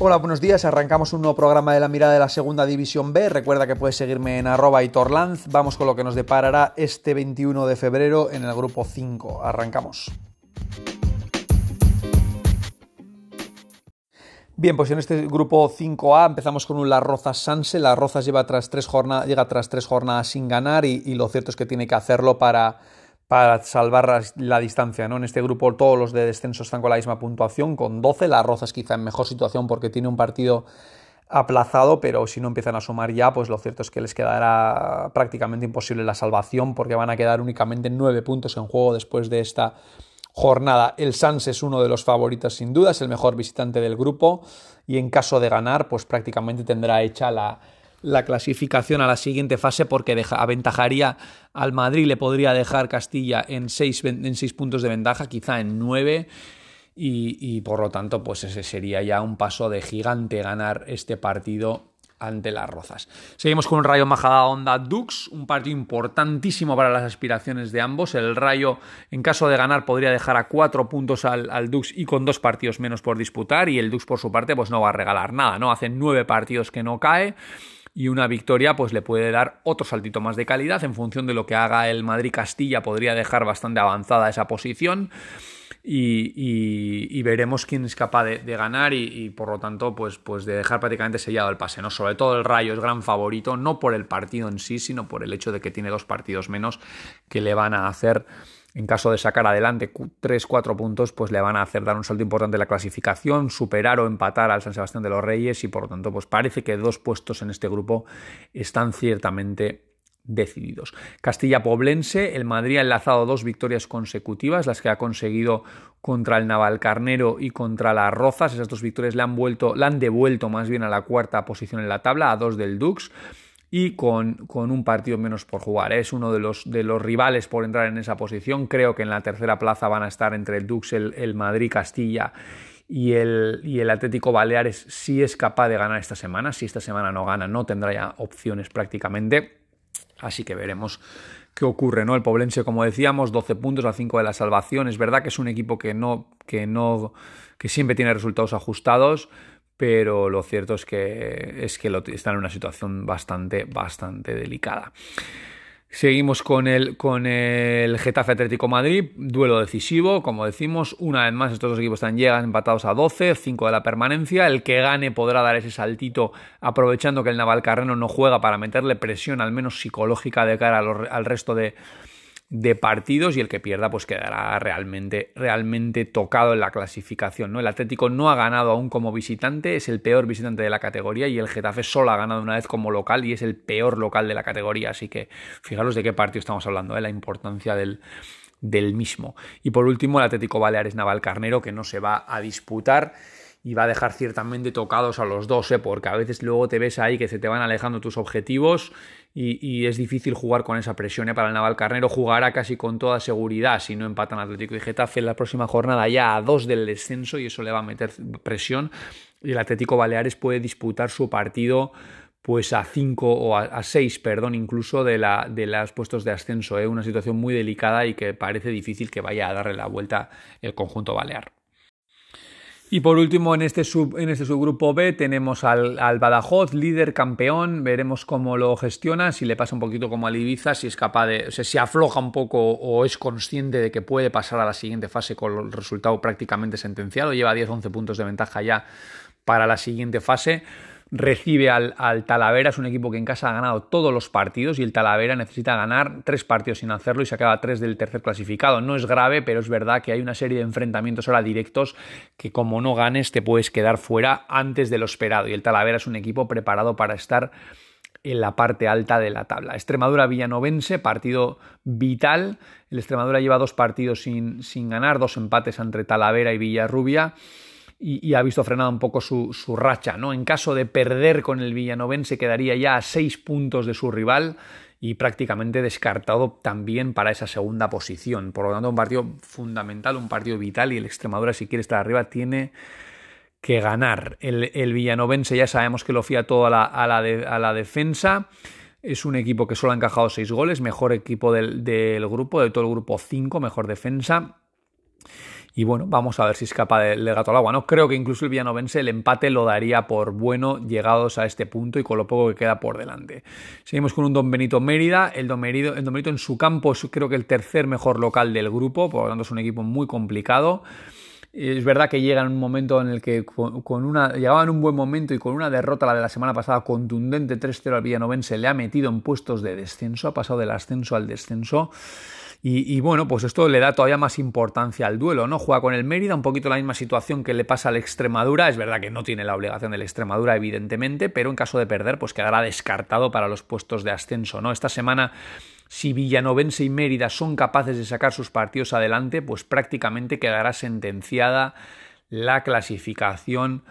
Hola, buenos días. Arrancamos un nuevo programa de la mirada de la segunda división B. Recuerda que puedes seguirme en arroba y. Vamos con lo que nos deparará este 21 de febrero en el grupo 5. Arrancamos. Bien, pues en este grupo 5A empezamos con un Las Rozas Sanse. Las Rozas lleva tras tres jornadas, llega tras tres jornadas sin ganar y lo cierto es que tiene que hacerlo para, para salvar la distancia. ¿no? En este grupo todos los de descenso están con la misma puntuación, con 12. Las Rozas quizá en mejor situación porque tiene un partido aplazado, pero si no empiezan a sumar ya, pues lo cierto es que les quedará prácticamente imposible la salvación porque van a quedar únicamente 9 puntos en juego después de esta jornada. El Sans es uno de los favoritos sin duda, es el mejor visitante del grupo y en caso de ganar, pues prácticamente tendrá hecha la, la clasificación a la siguiente fase porque aventajaría al Madrid, le podría dejar Castilla en seis, en seis puntos de ventaja, quizá en nueve. Y, y, por lo tanto, pues ese sería ya un paso de gigante ganar este partido ante las Rozas. Seguimos con un Rayo Majada Onda Dux, un partido importantísimo para las aspiraciones de ambos. El Rayo, en caso de ganar, podría dejar a cuatro puntos al, al, Dux y con dos partidos menos por disputar. Y el Dux, por su parte, pues no va a regalar nada, ¿no? Hace nueve partidos que no cae y una victoria pues le puede dar otro saltito más de calidad. En función de lo que haga el Madrid Castilla podría dejar bastante avanzada esa posición y, veremos quién es capaz de, de ganar y, y, por lo tanto pues, pues de dejar prácticamente sellado el pase no sobre todo el Rayo es gran favorito no por el partido en sí sino por el hecho de que tiene dos partidos menos que le van a hacer en caso de sacar adelante 3-4 puntos, pues le van a hacer dar un salto importante en la clasificación, superar o empatar al San Sebastián de los Reyes y por lo tanto, pues parece que dos puestos en este grupo están ciertamente decididos. Castilla Poblense, el Madrid ha enlazado dos victorias consecutivas, las que ha conseguido contra el Navalcarnero y contra las Rozas. Esas dos victorias le han vuelto, le han devuelto más bien a la cuarta posición en la tabla, a dos del Dux y con, con, un partido menos por jugar. Es uno de los, de los rivales por entrar en esa posición. Creo que en la tercera plaza van a estar entre el Dux, el, Madrid, Castilla y el, y el, Atlético Baleares si es capaz de ganar esta semana. Si esta semana no gana, no tendrá ya opciones prácticamente. Así que veremos qué ocurre, ¿no? El Poblense, como decíamos, 12 puntos a 5 de la salvación. Es verdad que es un equipo que no, que no, que siempre tiene resultados ajustados, pero lo cierto es que, es que están en una situación bastante, bastante delicada. Seguimos con el, con el Getafe Atlético Madrid, duelo decisivo, como decimos, una vez más estos dos equipos están llegan empatados a 12, 5 de la permanencia, el que gane podrá dar ese saltito aprovechando que el Navalcarreno no juega para meterle presión al menos psicológica de cara al resto de, de partidos y el que pierda pues quedará realmente, realmente tocado en la clasificación. ¿no? El Atlético no ha ganado aún como visitante, es el peor visitante de la categoría y el Getafe solo ha ganado una vez como local y es el peor local de la categoría. Así que fijaros de qué partido estamos hablando, ¿eh? la importancia del, del mismo. Y por último el Atlético Baleares Naval Carnero que no se va a disputar y va a dejar ciertamente tocados a los dos, ¿eh? porque a veces luego te ves ahí que se te van alejando tus objetivos y, es difícil jugar con esa presión. ¿eh? Para el Naval Carnero jugará casi con toda seguridad si no empatan Atlético y Getafe en la próxima jornada ya a dos del descenso y eso le va a meter presión. Y el Atlético Baleares puede disputar su partido pues a 5 o a 6, perdón, incluso de, la, de los puestos de ascenso. ¿eh? Una situación muy delicada y que parece difícil que vaya a darle la vuelta el conjunto balear. Y por último, en este, sub, en este subgrupo B tenemos al, al, Badajoz, líder campeón. Veremos cómo lo gestiona, si le pasa un poquito como al Ibiza, si es capaz de. O sea, si afloja un poco o es consciente de que puede pasar a la siguiente fase con el resultado prácticamente sentenciado. Lleva 10-11 puntos de ventaja ya para la siguiente fase recibe al, al, Talavera, es un equipo que en casa ha ganado todos los partidos y el Talavera necesita ganar tres partidos sin hacerlo y se acaba tres del tercer clasificado. No es grave, pero es verdad que hay una serie de enfrentamientos ahora directos que como no ganes te puedes quedar fuera antes de lo esperado y el Talavera es un equipo preparado para estar en la parte alta de la tabla. Extremadura Villanovense, partido vital. El Extremadura lleva dos partidos sin, sin ganar, dos empates entre Talavera y Villarrubia y, ha visto frenada un poco su, su, racha. ¿no? En caso de perder con el Villanovense quedaría ya a seis puntos de su rival y prácticamente descartado también para esa segunda posición. Por lo tanto, un partido fundamental, un partido vital y el Extremadura si quiere estar arriba tiene que ganar. El, el Villanovense ya sabemos que lo fía todo a la, a la, a la defensa. Es un equipo que solo ha encajado seis goles, mejor equipo del, del grupo, de todo el grupo 5, mejor defensa y bueno, vamos a ver si escapa del gato al agua. No creo que incluso el villanovense el empate lo daría por bueno llegados a este punto y con lo poco que queda por delante. Seguimos con un Don Benito Mérida. El Don Benito, el Don Benito en su campo es creo que el tercer mejor local del grupo, por lo tanto es un equipo muy complicado. Es verdad que llega en un momento en el que con una, llegaba en un buen momento y con una derrota la de la semana pasada contundente 3-0 al Villanovense le ha metido en puestos de descenso, ha pasado del ascenso al descenso. Y, bueno, pues esto le da todavía más importancia al duelo, ¿no? Juega con el Mérida, un poquito la misma situación que le pasa al Extremadura. Es verdad que no tiene la obligación del Extremadura, evidentemente, pero en caso de perder, pues quedará descartado para los puestos de ascenso, ¿no? Esta semana si Villanovense y Mérida son capaces de sacar sus partidos adelante, pues prácticamente quedará sentenciada la clasificación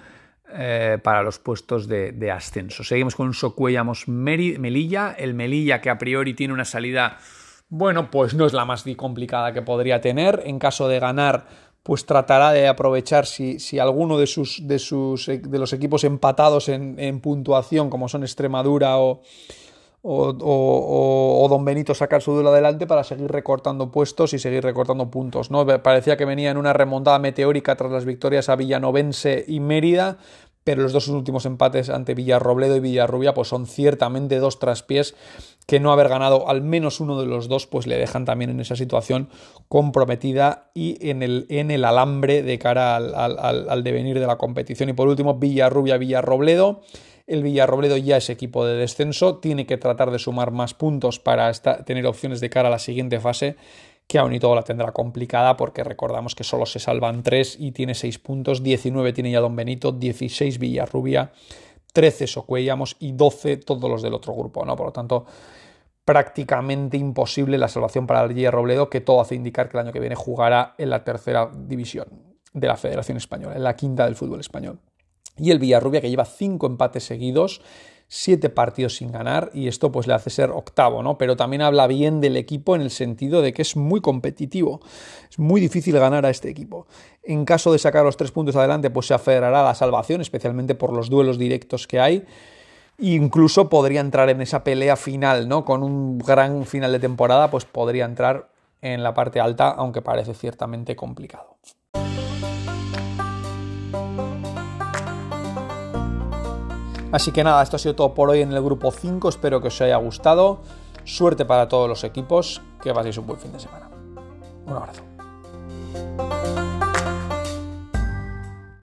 eh, para los puestos de, ascenso. Seguimos con Socuellamos Melilla, el Melilla que a priori tiene una salida, bueno, pues no es la más complicada que podría tener. En caso de ganar, pues tratará de aprovechar si, si alguno de sus, de sus de los equipos empatados en, en puntuación, como son Extremadura o o, Don Benito sacar su duelo adelante para seguir recortando puestos y seguir recortando puntos. ¿no? Parecía que venía en una remontada meteórica tras las victorias a Villanovense y Mérida, pero los dos últimos empates ante Villarrobledo y Villarrubia pues son ciertamente dos traspiés que no haber ganado al menos uno de los dos pues le dejan también en esa situación comprometida y en el, en el alambre de cara al, al devenir de la competición. Y por último, Villarrubia, Villarrobledo. El Villarrobledo ya es equipo de descenso, tiene que tratar de sumar más puntos para tener opciones de cara a la siguiente fase, que aún y todo la tendrá complicada porque recordamos que solo se salvan 3 y tiene 6 puntos, 19 tiene ya Don Benito, 16 Villarrubia, 13 Socuellamos y 12 todos los del otro grupo, ¿no? Por lo tanto, prácticamente imposible la salvación para el Villarrobledo, que todo hace indicar que el año que viene jugará en la tercera división de la Federación Española, en la quinta del fútbol español y el Villarrubia que lleva cinco empates seguidos, siete partidos sin ganar y esto pues le hace ser octavo, ¿no? Pero también habla bien del equipo en el sentido de que es muy competitivo, es muy difícil ganar a este equipo. En caso de sacar los tres puntos adelante pues se aferrará a la salvación, especialmente por los duelos directos que hay. E incluso podría entrar en esa pelea final, ¿no? Con un gran final de temporada, pues podría entrar en la parte alta, aunque parece ciertamente complicado. Así que nada, esto ha sido todo por hoy en el grupo 5. Espero que os haya gustado. Suerte para todos los equipos. Que paséis un buen fin de semana. Un abrazo.